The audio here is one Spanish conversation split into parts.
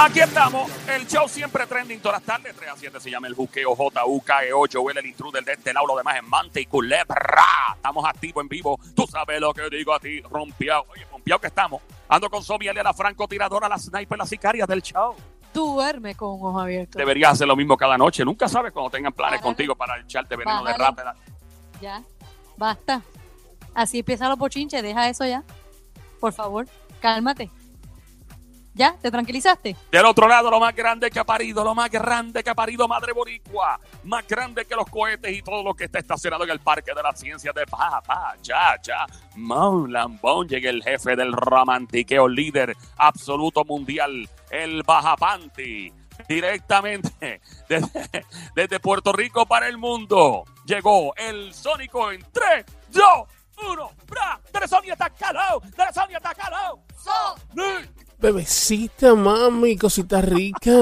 Aquí estamos, el show siempre trending todas las tardes, 3 a 7 se llama el Juqueo J-U-K-E-O, Joel el intruder de este lado, lo demás en Mante y Culebra. Estamos activos en vivo, tú sabes lo que digo a ti, rompiado. Oye, rompiado que estamos. Ando con Somi, la francotiradora, la sniper, la sicaria del show. Tú duermes con ojos abiertos. Deberías hacer lo mismo cada noche, nunca sabes cuando tengan planes contigo para echarte veneno de rata. Ya, basta. Así empiezan los bochinches, deja eso ya. Por favor, cálmate. ¿Ya? ¿Te tranquilizaste? Del otro lado, lo más grande que ha parido, lo más grande que ha parido Madre Boricua, más grande que los cohetes y todo lo que está estacionado en el Parque de la Ciencia de Pa, Pa, Ya, Ya. Mon Lambón llega el jefe del romantiqueo líder absoluto mundial, el Bajapanti. Directamente desde, Puerto Rico para el mundo. Llegó el Sónico en 3, 2, 1. ¡Bra! ¡Teresonia está calado! ¡Teresonia está calado! ¡Sonic! Bebecita, mami, cosita rica.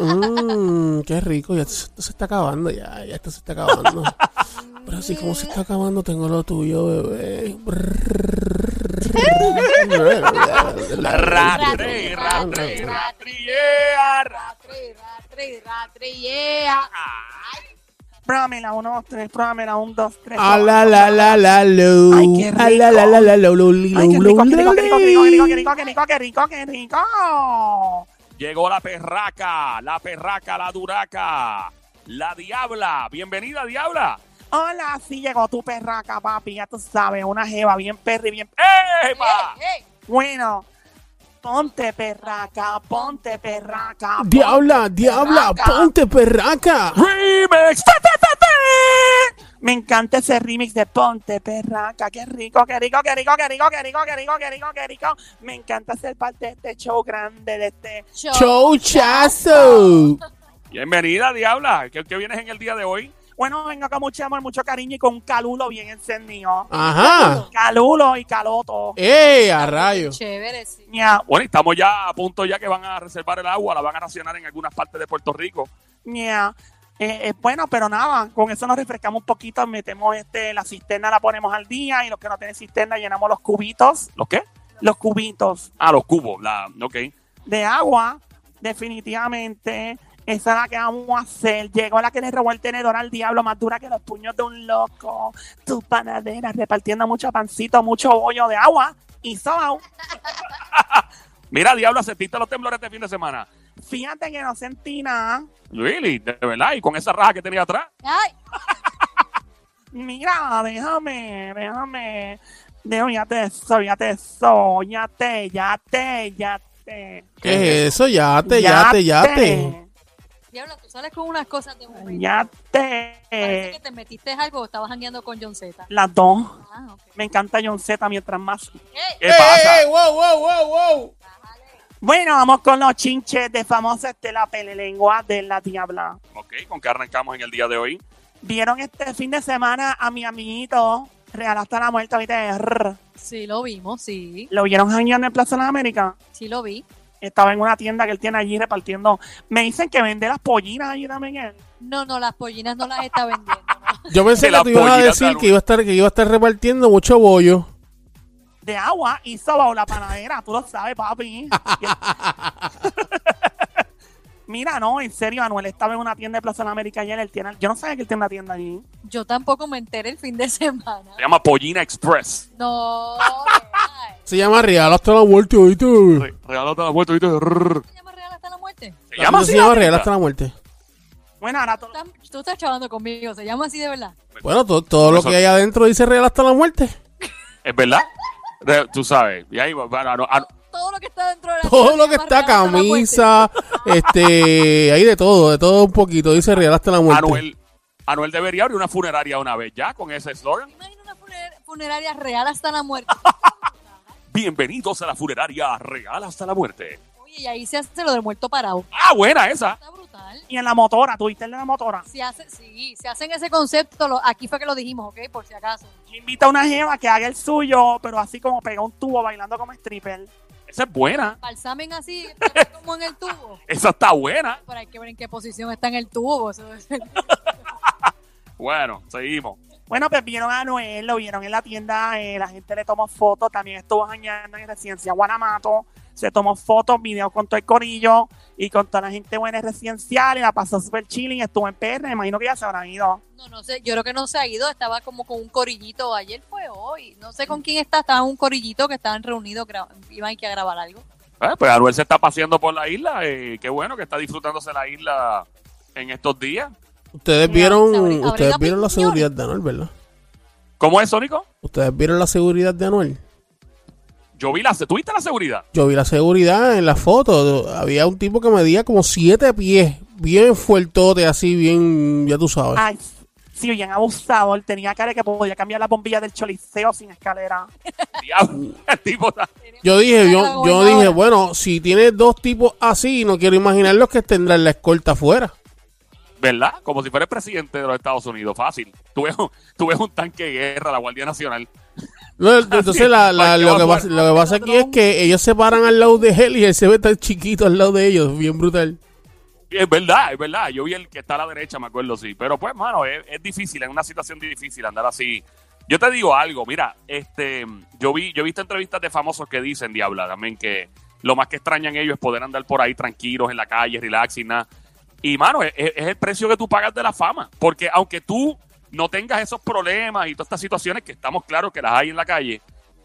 Mm, qué rico, ya esto se está acabando, ya, ya esto se está acabando. Pero así como se está acabando, tengo lo tuyo, bebé. Ratre, ratre, ratriea, Ratri, ratri, ratri, yeah. Pruébamela, uno, dos, tres, pruébamela, un, dos, tres. A la la la la lo. Ay, qué A la la la la lo lo Ay, qué rico, qué rico, qué rico, qué rico, qué rico, qué rico, qué rico, qué rico, qué rico. Llegó la perraca, la perraca, la duraca, la diabla. Bienvenida, diabla. Hola, sí llegó tu perraca, papi, ya tú sabes, una jeva bien perra y bien... ¡Epa! Bueno, ponte perraca, ponte perraca. Diabla, ponte diabla, perraca. ponte perraca. Remix. Me encanta ese remix de Ponte Perraca. Qué rico, qué rico, qué rico, qué rico, qué rico, qué rico, qué rico, qué rico. Me encanta ser parte de este show grande, de este... Chouchazo. Bienvenida, diabla. ¿Qué, qué vienes en el día de hoy? Bueno, vengo con mucho amor, mucho cariño y con un calulo bien encendido. Ajá. Calulo y caloto. ¡Eh, a rayo! Chévere, sí. Ña, Bueno, y estamos ya a punto ya que van a reservar el agua, la van a racionar en algunas partes de Puerto Rico. ña. Eh, eh, bueno, pero nada, con eso nos refrescamos un poquito, metemos este, la cisterna, la ponemos al día y los que no tienen cisterna llenamos los cubitos, ¿Los qué? los cubitos Ah, los cubos. La, ok. de agua, definitivamente. Esa es la que vamos a hacer. Llegó la que le robó el tenedor al diablo, más dura que los puños de un loco. Tu panadera repartiendo mucho pancito, mucho bollo de agua y sobao. Mira, diabla, ¿sentiste los temblores este fin de semana? Fíjate que no sentí nada. Really, de verdad, y con esa raja que tenía atrás. Ay, Mira, déjame, déjame. Déjame, ya te eso, ya te eso, ya te, ya te, ya te. ¿Qué es eso? Yate, yate, yate. diablo, tú sales con unas cosas de momento. Ya Parece te. que te metiste algo o estabas jangueando con John Z. Las dos. Ah, ok. Me encanta John Z mientras más. ¿Qué pasa? ¡Eh, wow, wow, wow, wow! Bueno, vamos con los chinches de famosa Estela Pelelengua de la Diabla. Ok, ¿con qué arrancamos en el día de hoy? ¿Vieron este fin de semana a mi amiguito Real hasta la muerte? ¿viste? Rrr. Sí, lo vimos, sí. ¿Lo vieron jangueando en Plaza de las Américas? Sí, lo vi. Estaba en una tienda que él tiene allí repartiendo. Me dicen que vende las pollinas allí también. él. No, no, las pollinas no las está vendiendo. ¿no? Yo pensé Que la que tú ibas a decir que iba a estar, que iba a estar repartiendo mucho bollo. De agua y soba la panadera. Tú lo sabes, papi. Mira, no, en serio, Anuel estaba en una tienda de Plaza de la América ayer. Él tiene, yo no sabía que él tiene una tienda allí. Yo tampoco me enteré el fin de semana. Se llama Pollina Express. No. Se llama Real hasta la muerte, ¿oíste? Re- Regálate la vuelta, ¿viste? Rrr. ¿Se llama Real hasta la muerte? Se llama así. Se llama la Real hasta la muerte. Bueno, ahora todo. Tú estás chavando conmigo, se llama así de verdad. Bueno, to- todo lo que hay adentro dice real hasta la muerte. ¿Es verdad? De- Tú sabes. Y ahí, bueno, ano- Todo lo que está dentro de la Todo lo que está, camisa, este, hay de todo, de todo un poquito, dice real hasta la muerte. Anuel, Anuel debería abrir una funeraria una vez ya con ese eslogan. Imagina una funer- funeraria real hasta la muerte. Bienvenidos a la funeraria real hasta la muerte. Oye, y ahí se hace lo del muerto parado. Ah, buena esa. Y en la motora, ¿tuviste el de la motora? Se hace, sí, se hacen ese concepto. lo- aquí fue que lo dijimos, ¿ok? Por si acaso. Invita a una jeva que haga el suyo, pero así como pega un tubo bailando como stripper. Esa es buena. Balsamen así, como en el tubo. Esa está buena. Pero hay que ver en qué posición está en el tubo. Bueno, seguimos. Bueno, pues vieron a Noel, lo vieron en la tienda, eh, la gente le tomó fotos, también estuvo jañando en Residencia Guanamato, se tomó fotos, videos con todo el corillo y con toda la gente buena en residencial y la pasó súper chilling, estuvo en PR, me imagino que ya se habrán ido. No, no sé, yo creo que no se ha ido, estaba como con un corillito, ayer fue hoy, no sé con quién está, estaba un corillito que estaban reunidos, iban a grabar algo. Eh, pues Anuel se está paseando por la isla. eh, qué bueno que está disfrutándose la isla en estos días. Ustedes vieron, ustedes vieron la seguridad de Anuel, ¿verdad? ¿Cómo es, Sónico? Ustedes vieron la seguridad de Anuel. Yo vi la... ¿Tuviste la seguridad? Yo vi la seguridad en la foto. Había un tipo que medía como siete pies, bien fuertote, así, bien, ya tú sabes. Ay, sí, bien abusador, tenía cara que podía cambiar la bombilla del choliseo sin escalera. Diablo, el tipo está- Yo dije, yo, yo dije, bueno, si tiene dos tipos así, no quiero imaginar los que tendrán la escolta afuera. ¿Verdad? Como si fuera el presidente de los Estados Unidos. Fácil. Tú ves, un- tú ves un tanque de guerra, la Guardia Nacional. No, entonces la- la- Cualquier lo, que pasa, lo que pasa aquí es que ellos se paran al lado de él y él se ve tan chiquito al lado de ellos, bien brutal. Es verdad, es verdad. Yo vi el que está a la derecha, me acuerdo, sí. Pero pues, mano, es, es difícil, es una situación difícil andar así. Yo te digo algo, mira, este, yo vi, yo he visto entrevistas de famosos que dicen, Diabla, también que lo más que extrañan ellos es poder andar por ahí tranquilos en la calle, relax y nada. Y, mano, es, es el precio que tú pagas de la fama. Porque aunque tú no tengas esos problemas y todas estas situaciones que estamos claros que las hay en la calle,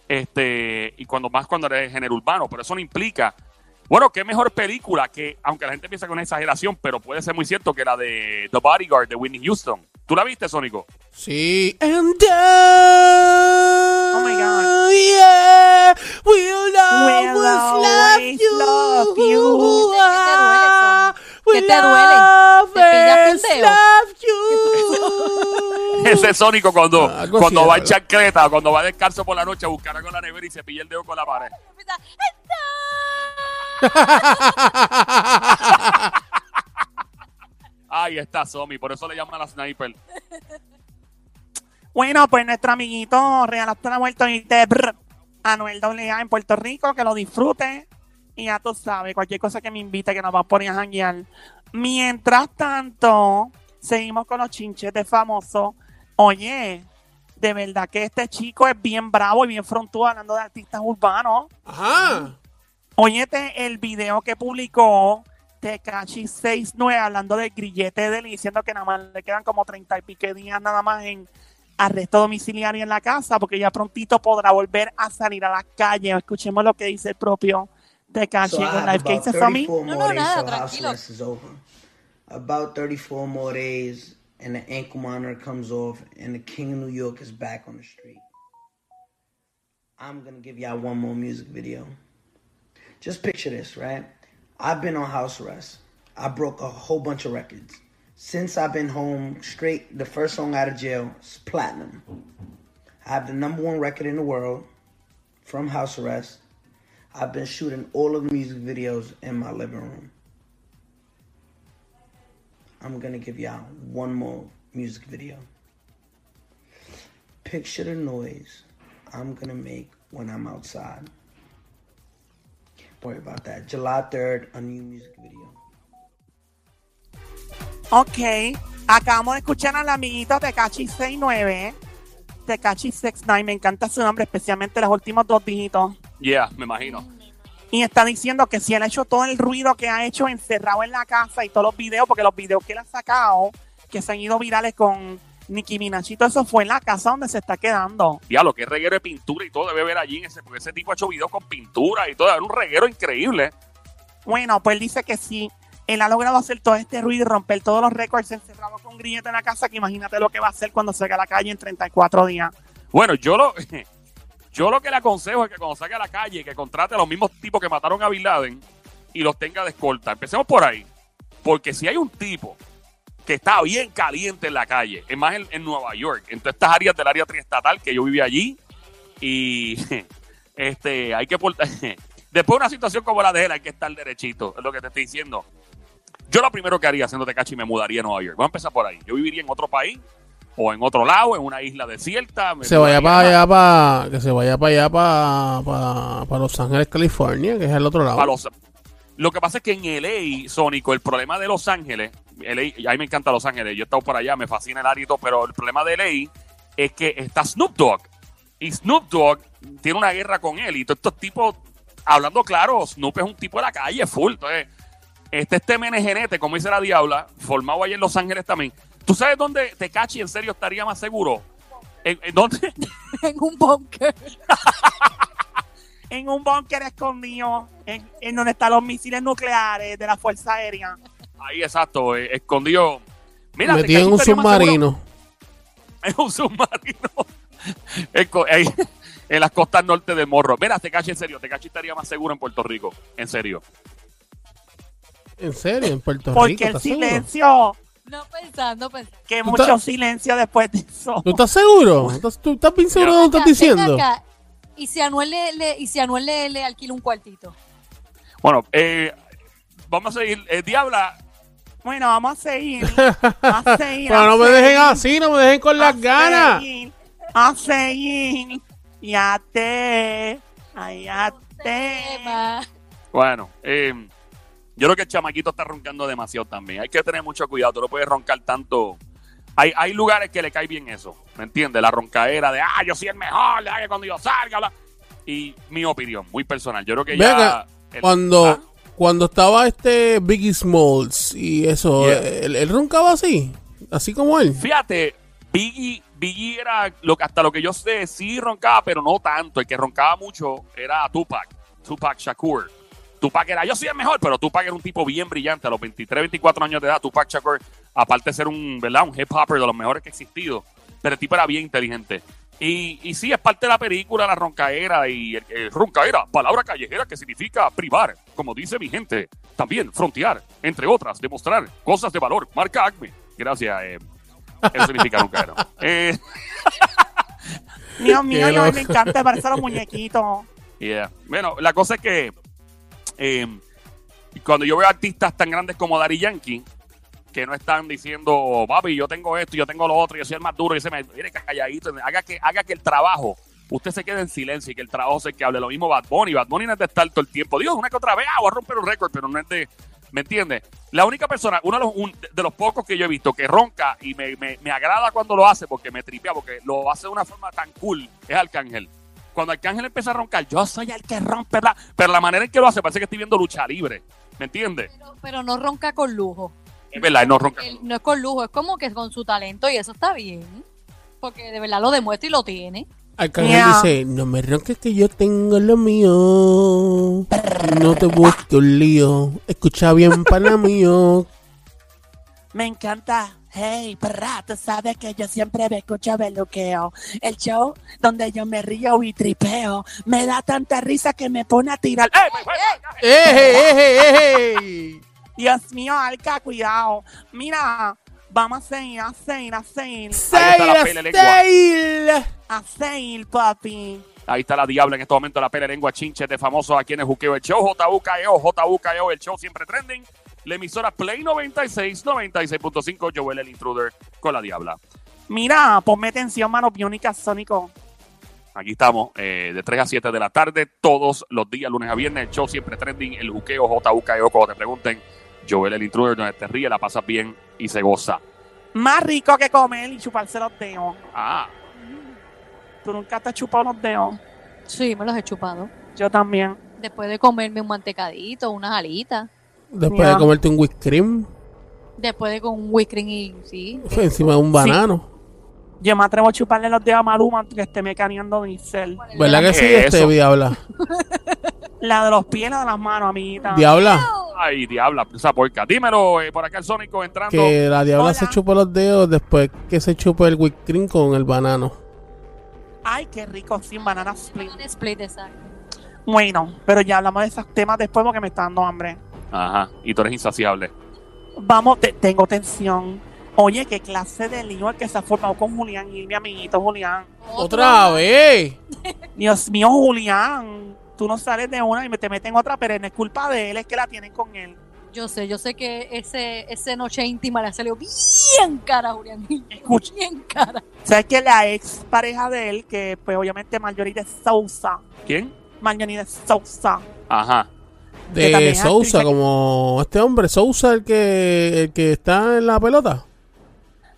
este, y cuando más cuando eres género urbano, pero eso no implica bueno, qué mejor película que, aunque la gente piensa que es una exageración, pero puede ser muy cierto que la de The Bodyguard de Whitney Houston. ¿Tú la viste, Sónico? Sí. And Ese es Sónico cuando, Ah, algo cuando así va en chancleta, cuando va descalzo por la noche a buscar algo en la nevera y se pilla el dedo con la pared. Ahí está Somi, por eso le llaman a la sniper. Bueno, pues nuestro amiguito Real hasta la muerte y brr, Anuel AA en Puerto Rico, que lo disfrute. Y ya tú sabes, cualquier cosa que me invite, que nos va a poner a janguear. Mientras tanto, seguimos con los chinches de famoso. Oye, de verdad que este chico es bien bravo y bien frontudo hablando de artistas urbanos. Ajá. Óyete el video que publicó Tekashi 69 hablando del grillete de él y diciendo que nada más le quedan como 30 y pique días nada más en arresto domiciliario en la casa porque ya prontito podrá volver a salir a la calle. Escuchemos lo que dice el propio Tekashi So en un live. ¿Qué about dice Somi? 34 No, no, nada, tranquilo. About 34 more days and the ankle monitor comes off and the king of New York is back on the street. I'm gonna give y'all one more music video. Just picture this, right? I've been on house arrest. I broke a whole bunch of records. Since I've been home straight, the first song out of jail is platinum. I have the number one record in the world from house arrest. I've been shooting all of the music videos in my living room. I'm gonna give y'all one more music video. Picture the noise I'm gonna make when I'm outside. Worry about that. July 3rd, a new music video. Ok, acabamos de escuchar al amiguito Tekashi 69. Tekashi eh. 69, me encanta su nombre, especialmente los últimos dos dígitos. Yeah, me imagino. Y está diciendo que si él ha hecho todo el ruido que ha hecho encerrado en la casa y todos los videos, porque los videos que él ha sacado, que se han ido virales con Nicki Minaj y todo eso fue en la casa donde se está quedando. Diablo, qué reguero de pintura y todo debe haber allí en ese, porque ese tipo ha hecho videos con pintura y todo, era un reguero increíble. Bueno, pues él dice que si él ha logrado hacer todo este ruido y romper todos los récords encerrado con grillete en la casa, que imagínate lo que va a hacer cuando salga a la calle en 34 días. Bueno, yo lo, yo lo que le aconsejo es que cuando salga a la calle, que contrate a los mismos tipos que mataron a Bin Laden y los tenga de escolta. Empecemos por ahí. Porque si hay un tipo que está bien caliente en la calle, es más en, Nueva York, en todas estas áreas del área triestatal que yo vivía allí, y este hay que portar- después de una situación como la de él hay que estar derechito, es lo que te estoy diciendo. Yo lo primero que haría haciéndote cachi me mudaría a Nueva York. Vamos a empezar por ahí. Yo viviría en otro país o en otro lado, en una isla desierta. Se vaya para allá, para, que se vaya para allá, para, para, para Los Ángeles, California, que es el otro lado. los- Lo que pasa es que en LA, Sónico, el problema de Los Ángeles, LA, a mí me encanta Los Ángeles, yo he estado por allá, me fascina el área y todo, pero el problema de LA es que está Snoop Dogg. Y Snoop Dogg tiene una guerra con él. Y todos estos tipos, hablando claro, Snoop es un tipo de la calle, full. Entonces, este este menegenete, como dice la diabla, formado allá en Los Ángeles también. ¿Tú sabes dónde Tecachi en serio estaría más seguro? ¿En, en dónde? en un bunker. En un búnker escondido, en, en donde están los misiles nucleares de la Fuerza Aérea. Ahí, exacto, eh, escondido. Mira, Metido en un submarino. Es un submarino. En ahí, en las costas norte del Morro. Mira, Tecachi, en serio, Tecachi estaría más seguro en Puerto Rico. En serio. En serio, en Puerto Rico. Porque el ¿estás seguro? No pensando, pensando. que mucho estás- silencio después de eso. ¿Tú estás seguro? ¿Estás- ¿Tú estás bien seguro de lo que estás diciendo? acá. Y si Anuel le, le- y si Anuel le, le alquila un cuartito. Bueno, eh, vamos a seguir. Eh, Diabla, Bueno, vamos a seguir. A seguir. Pero a no me dejen así, no me dejen con las a ganas. seguir, A seguir. Ya te. Ay, ya te. Tema. bueno, eh, yo creo que el chamaquito está roncando demasiado también. Hay que tener mucho cuidado. Tú no puedes roncar tanto. Hay, hay lugares que le cae bien eso. ¿Me entiendes? La roncaera de, ah, yo soy el mejor, ah, que cuando yo salga, bla. Y mi opinión, muy personal. Yo creo que Ven ya. el- Cuando, ¿Ah? cuando estaba este Biggie Smalls y eso, Yeah. él, él roncaba así, así como él. Fíjate, Biggie, Biggie era lo hasta lo que yo sé, sí roncaba, pero no tanto. El que roncaba mucho era Tupac, Tupac Shakur. Tupac era, yo soy el mejor, pero Tupac era un tipo bien brillante a los 23, 24 años de edad. Tupac Shakur, aparte de ser un, ¿verdad? Un hip hopper de los mejores que ha existido, pero el tipo era bien inteligente. Y, y sí, es parte de la película, la roncaera y el, el roncaera, palabra callejera que significa privar, como dice mi gente. También frontear, entre otras, demostrar cosas de valor. Marca Acme. Gracias, eh, eso significa roncaera. Eh, Dios mío, yo a mí loco. me encanta parecer los muñequitos. Yeah. Bueno, la cosa es que eh, cuando yo veo artistas tan grandes como Daddy Yankee, que no están diciendo, papi, yo tengo esto, yo tengo lo otro, yo soy el más duro, y se me mire calladito, haga que, haga que el trabajo, usted se quede en silencio y que el trabajo se que hable. Lo mismo Bad Bunny, Bad Bunny no es de estar todo el tiempo. Dios, una que otra vez, ah, voy a romper un récord, pero no es de. ¿Me entiendes? La única persona, uno de los, pocos que yo he visto que ronca y me- me agrada cuando lo hace porque me tripea, porque lo hace de una forma tan cool, es Arcángel. Cuando Arcángel empieza a roncar, yo soy el que rompe, bla, pero la manera en que lo hace parece que estoy viendo lucha libre. ¿Me entiendes? Pero, pero no ronca con lujo. Es verdad, él no ronca. Él no es con lujo, es como que con su talento y eso está bien. Porque de verdad lo demuestra y lo tiene. Arcángel Yeah. dice, no me ronques que yo tengo lo mío. No te busques un lío. Escucha bien, pana mío. Me encanta. Hey, perra, tú sabes que yo siempre me escucho beluqueo. El show donde yo me río y tripeo. Me da tanta risa que me pone a tirar. ¡Eh! ¡Eje, eje, eje! Dios mío, Alca, cuidado. Mira, vamos a seguir, a seguir, a seguir. está la Sail, pele lengua. sail. A seguir, papi. Ahí está la diabla en este momento, la pele lengua chinche de famosos aquí en el juqueo. El show JUKEO, JUKEO, el show siempre trending. La emisora Play 96, 96.5, Joel el Intruder con la diabla. Mira, ponme atención, mano biónica, Sónico. Aquí estamos, eh, de 3 a 7 de la tarde, todos los días, lunes a viernes, el show siempre trending, el juqueo JUKEO, cuando te pregunten, Joel el Intruder, donde te ríe, la pasas bien y se goza. Más rico que comer y chuparse los dedos. Ah, Tú nunca te has chupado los dedos. Sí, me los he chupado. Yo también. Después de comerme un mantecadito, unas alitas. Después de comerte un whipped cream Después de con un whiskey y sí. encima de un banano. Yo me atrevo a chuparle los dedos a Maluma que esté mecaneando Diesel. ¿Verdad que sí, ¿Qué es este eso? diabla? La de los pies, la de las manos, amiguita. Diabla, Ay, diabla, esa porca. Dímelo, eh, por acá el Sónico entrando. Que la diabla Hola. se chupó los dedos después que se chupó el whipped cream con el banano. Ay, qué rico, sin banana split. Un split, exacto. Bueno, pero ya hablamos de esos temas después porque me está dando hambre. Ajá, y tú eres insaciable. Vamos, te- tengo tensión. Oye, qué clase de lío el que se ha formado con Julián y mi amiguito Julián. ¡Otra vez! Dios mío, Julián. Tú no sales de una y me te meten otra, pero no es culpa de él, es que la tienen con él. Yo sé, yo sé que ese, ese noche íntima le salió bien cara, Julián. Escucha. Bien cara. ¿Sabes que la ex pareja de él, que pues obviamente Marjorie de Sousa, ¿Quién? Marjorie de Sousa, Ajá. De Sousa, actriz. como este hombre, Sousa, el que, el que está en la pelota.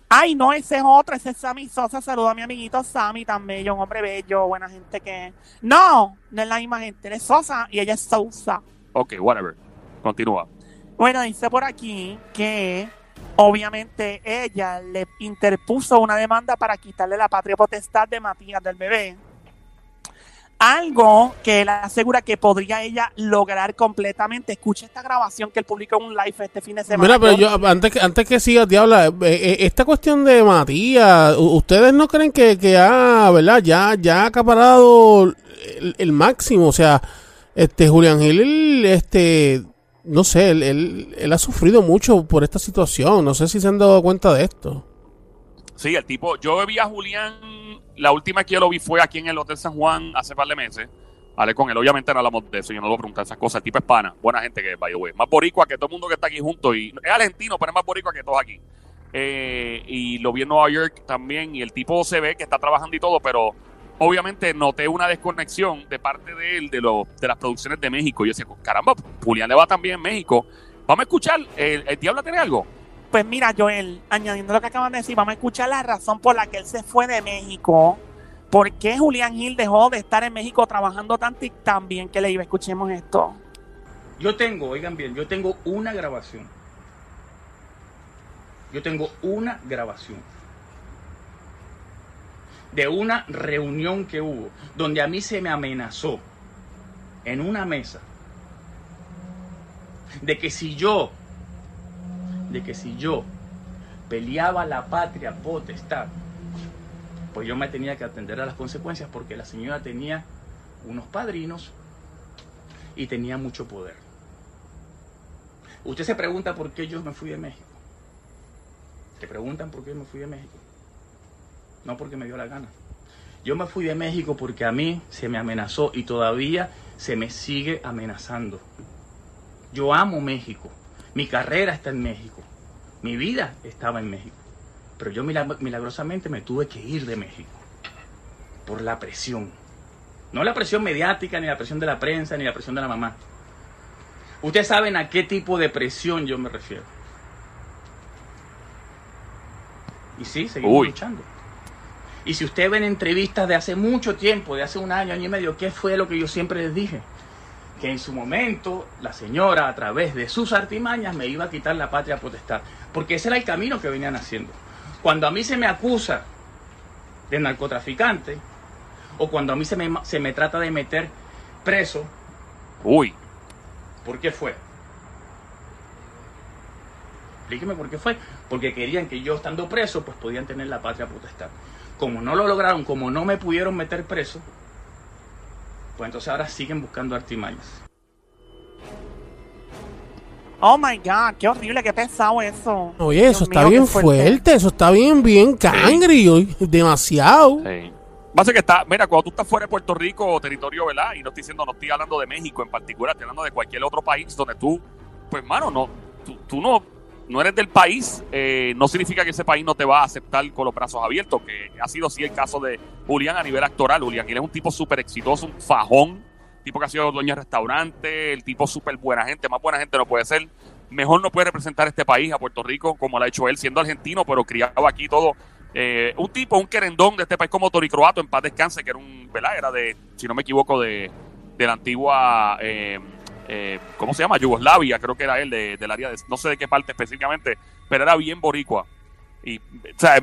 Ay, no, ese es otro, ese es Sammy Sosa. Saludo a mi amiguito Sammy, tan bello, un hombre bello, buena gente que. No, no es la misma gente, él es Sosa y ella es Sousa. Ok, whatever. Continúa. Bueno, dice por aquí que obviamente ella le interpuso una demanda para quitarle la patria potestad de Matías del bebé. Algo que él asegura que podría ella lograr completamente. Escucha esta grabación que él publicó en un live este fin de semana. Mira, pero yo, antes que, antes que siga, Diabla, eh, eh, esta cuestión de Matías, ¿ustedes no creen que, que ha, verdad, ya, ya ha acaparado el, el máximo? O sea, este Julián Gil, este, no sé, él, él, él ha sufrido mucho por esta situación. No sé si se han dado cuenta de esto. Sí, el tipo, yo vi a Julián, la última que yo lo vi fue aquí en el Hotel San Juan hace par de meses. Hablé con él, obviamente no hablamos de eso, yo no lo pregunté esas cosas. El tipo es pana, buena gente que es, by the. Más boricua que todo el mundo que está aquí junto. Y es argentino, pero es más boricua que todos aquí. Eh, y lo vi en Nueva York también. Y el tipo se ve que está trabajando y todo, pero obviamente noté una desconexión de parte de él de, lo, de las producciones de México. Yo decía, caramba, Julián le va también en México. Vamos a escuchar, ¿el, el Diablo tiene algo? Pues mira, Joel, añadiendo lo que acaban de decir, vamos a escuchar la razón por la que él se fue de México. ¿Por qué Julián Gil dejó de estar en México trabajando tanto y tan bien que le iba? Escuchemos esto. Yo tengo, oigan bien, yo tengo una grabación. Yo tengo una grabación de una reunión que hubo donde a mí se me amenazó en una mesa de que si yo, de que si yo peleaba la patria potestad, pues yo me tenía que atender a las consecuencias porque la señora tenía unos padrinos y tenía mucho poder. Usted se pregunta por qué yo me fui de México. Se preguntan por qué me fui de México. No porque me dio la gana. Yo me fui de México porque a mí se me amenazó y todavía se me sigue amenazando. Yo amo México. Mi carrera está en México. Mi vida estaba en México. Pero yo milag- milagrosamente me tuve que ir de México. Por la presión. No la presión mediática, ni la presión de la prensa, ni la presión de la mamá. Ustedes saben a qué tipo de presión yo me refiero. Y sí, seguimos Uy. luchando. Y si ustedes ven entrevistas de hace mucho tiempo, de hace un año, año y medio, ¿qué fue lo que yo siempre les dije? Que en su momento la señora, a través de sus artimañas, me iba a quitar la patria potestad. Porque ese era el camino que venían haciendo. Cuando a mí se me acusa de narcotraficante, o cuando a mí se me, se me trata de meter preso, Uy, ¿Por qué fue? Explíqueme por qué fue. Porque querían que yo estando preso, pues podían tener la patria potestad. Como no lo lograron, como no me pudieron meter preso, pues entonces ahora siguen buscando artimañas. Oh my God, qué horrible, qué pesado eso. Oye, Dios eso está mío, bien fuerte. eso está bien, bien cangri, oye, demasiado. Sí. Pasa que está, mira, cuando tú estás fuera de Puerto Rico o territorio, ¿verdad? Y no estoy diciendo, no estoy hablando de México en particular, estoy hablando de cualquier otro país donde tú, pues, mano, no, tú, tú no, no eres del país, eh, no significa que ese país no te va a aceptar con los brazos abiertos, que ha sido sí el caso de Julián a nivel actoral. Julián, él es un tipo súper exitoso, un fajón, tipo que ha sido dueño de restaurante, el tipo súper buena gente, más buena gente no puede ser. Mejor no puede representar este país, a Puerto Rico, como lo ha hecho él, siendo argentino, pero criado aquí todo. Eh, un tipo, un querendón de este país como Tori Croato, en paz descanse, que era un, ¿verdad? Era de, si no me equivoco, de, de la antigua, eh, eh, ¿cómo se llama? Yugoslavia, creo que era él, de- del área de, no sé de qué parte específicamente, pero era bien boricua. Y, o sea,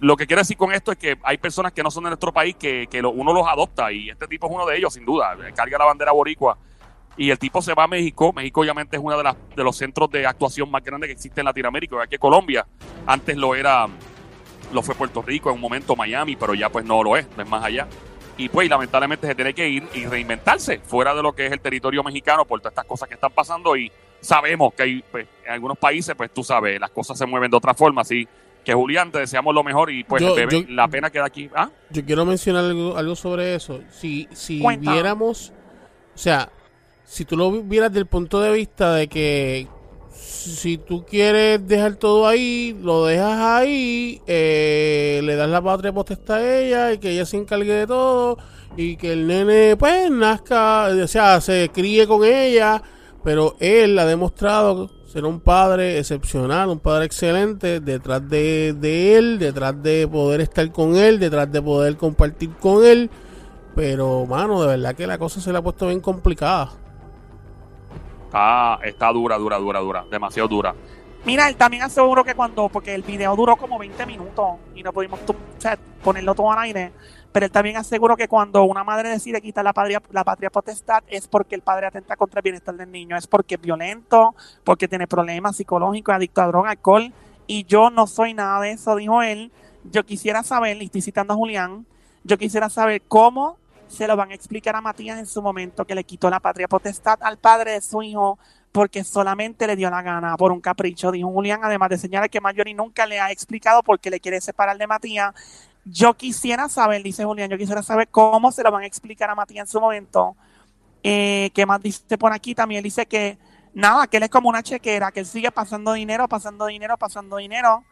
lo que quiero decir con esto es que hay personas que no son de nuestro país que, que lo- uno los adopta y este tipo es uno de ellos, sin duda. Carga la bandera boricua Y el tipo se va a México. México obviamente es uno de, los centros de actuación más grandes que existe en Latinoamérica, igual que Colombia. Antes lo era, lo fue Puerto Rico, en un momento Miami, pero ya pues no lo es, no es más allá. Y pues lamentablemente se tiene que ir y reinventarse fuera de lo que es el territorio mexicano por todas estas cosas que están pasando y sabemos que hay, pues, en algunos países, pues tú sabes, las cosas se mueven de otra forma, así que Julián, te deseamos lo mejor y pues Yo- bebé, yo- la pena queda aquí. ¿Ah? Yo quiero mencionar algo, algo sobre eso. Si, si Cuenta. viéramos, o sea, si tú lo vieras del punto de vista de que si tú quieres dejar todo ahí, lo dejas ahí, eh, le das la patria potestad a ella y que ella se encargue de todo y que el nene pues nazca, o sea, se críe con ella, pero él ha demostrado ser un padre excepcional, un padre excelente detrás de, de él, detrás de poder estar con él, detrás de poder compartir con él, pero mano, de verdad que la cosa se le ha puesto bien complicada. Está, está dura, dura, dura, dura, demasiado dura. Mira, él también aseguró que cuando, porque el video duró como 20 minutos y no pudimos tu- o sea, ponerlo todo al aire, pero él también aseguró que cuando una madre decide quitar la patria, la patria potestad es porque el padre atenta contra el bienestar del niño, es porque es violento, porque tiene problemas psicológicos, adicto a droga, alcohol, y yo no soy nada de eso, dijo él. Yo quisiera saber, y estoy citando a Julián, yo quisiera saber cómo se lo van a explicar a Matías en su momento que le quitó la patria potestad al padre de su hijo porque solamente le dio la gana por un capricho, dijo Julián, además de señalar que Marjorie nunca le ha explicado por qué le quiere separar de Matías. Yo quisiera saber, dice Julián, yo quisiera saber cómo se lo van a explicar a Matías en su momento. Eh, ¿Qué más dice por aquí? También dice que nada, que él es como una chequera, que él sigue pasando dinero, pasando dinero, pasando dinero,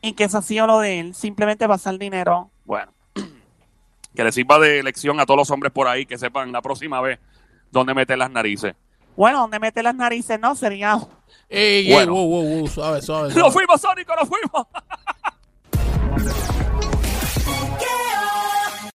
y que eso ha sido lo de él, simplemente pasar dinero. Bueno, que le sirva de lección a todos los hombres por ahí que sepan la próxima vez dónde meter las narices. Bueno, donde mete las narices, no, sería Ey, ey, Bueno. wow, wow, wow, suave, suave. ¡Nos suave. fuimos, Sónico! ¡Nos fuimos!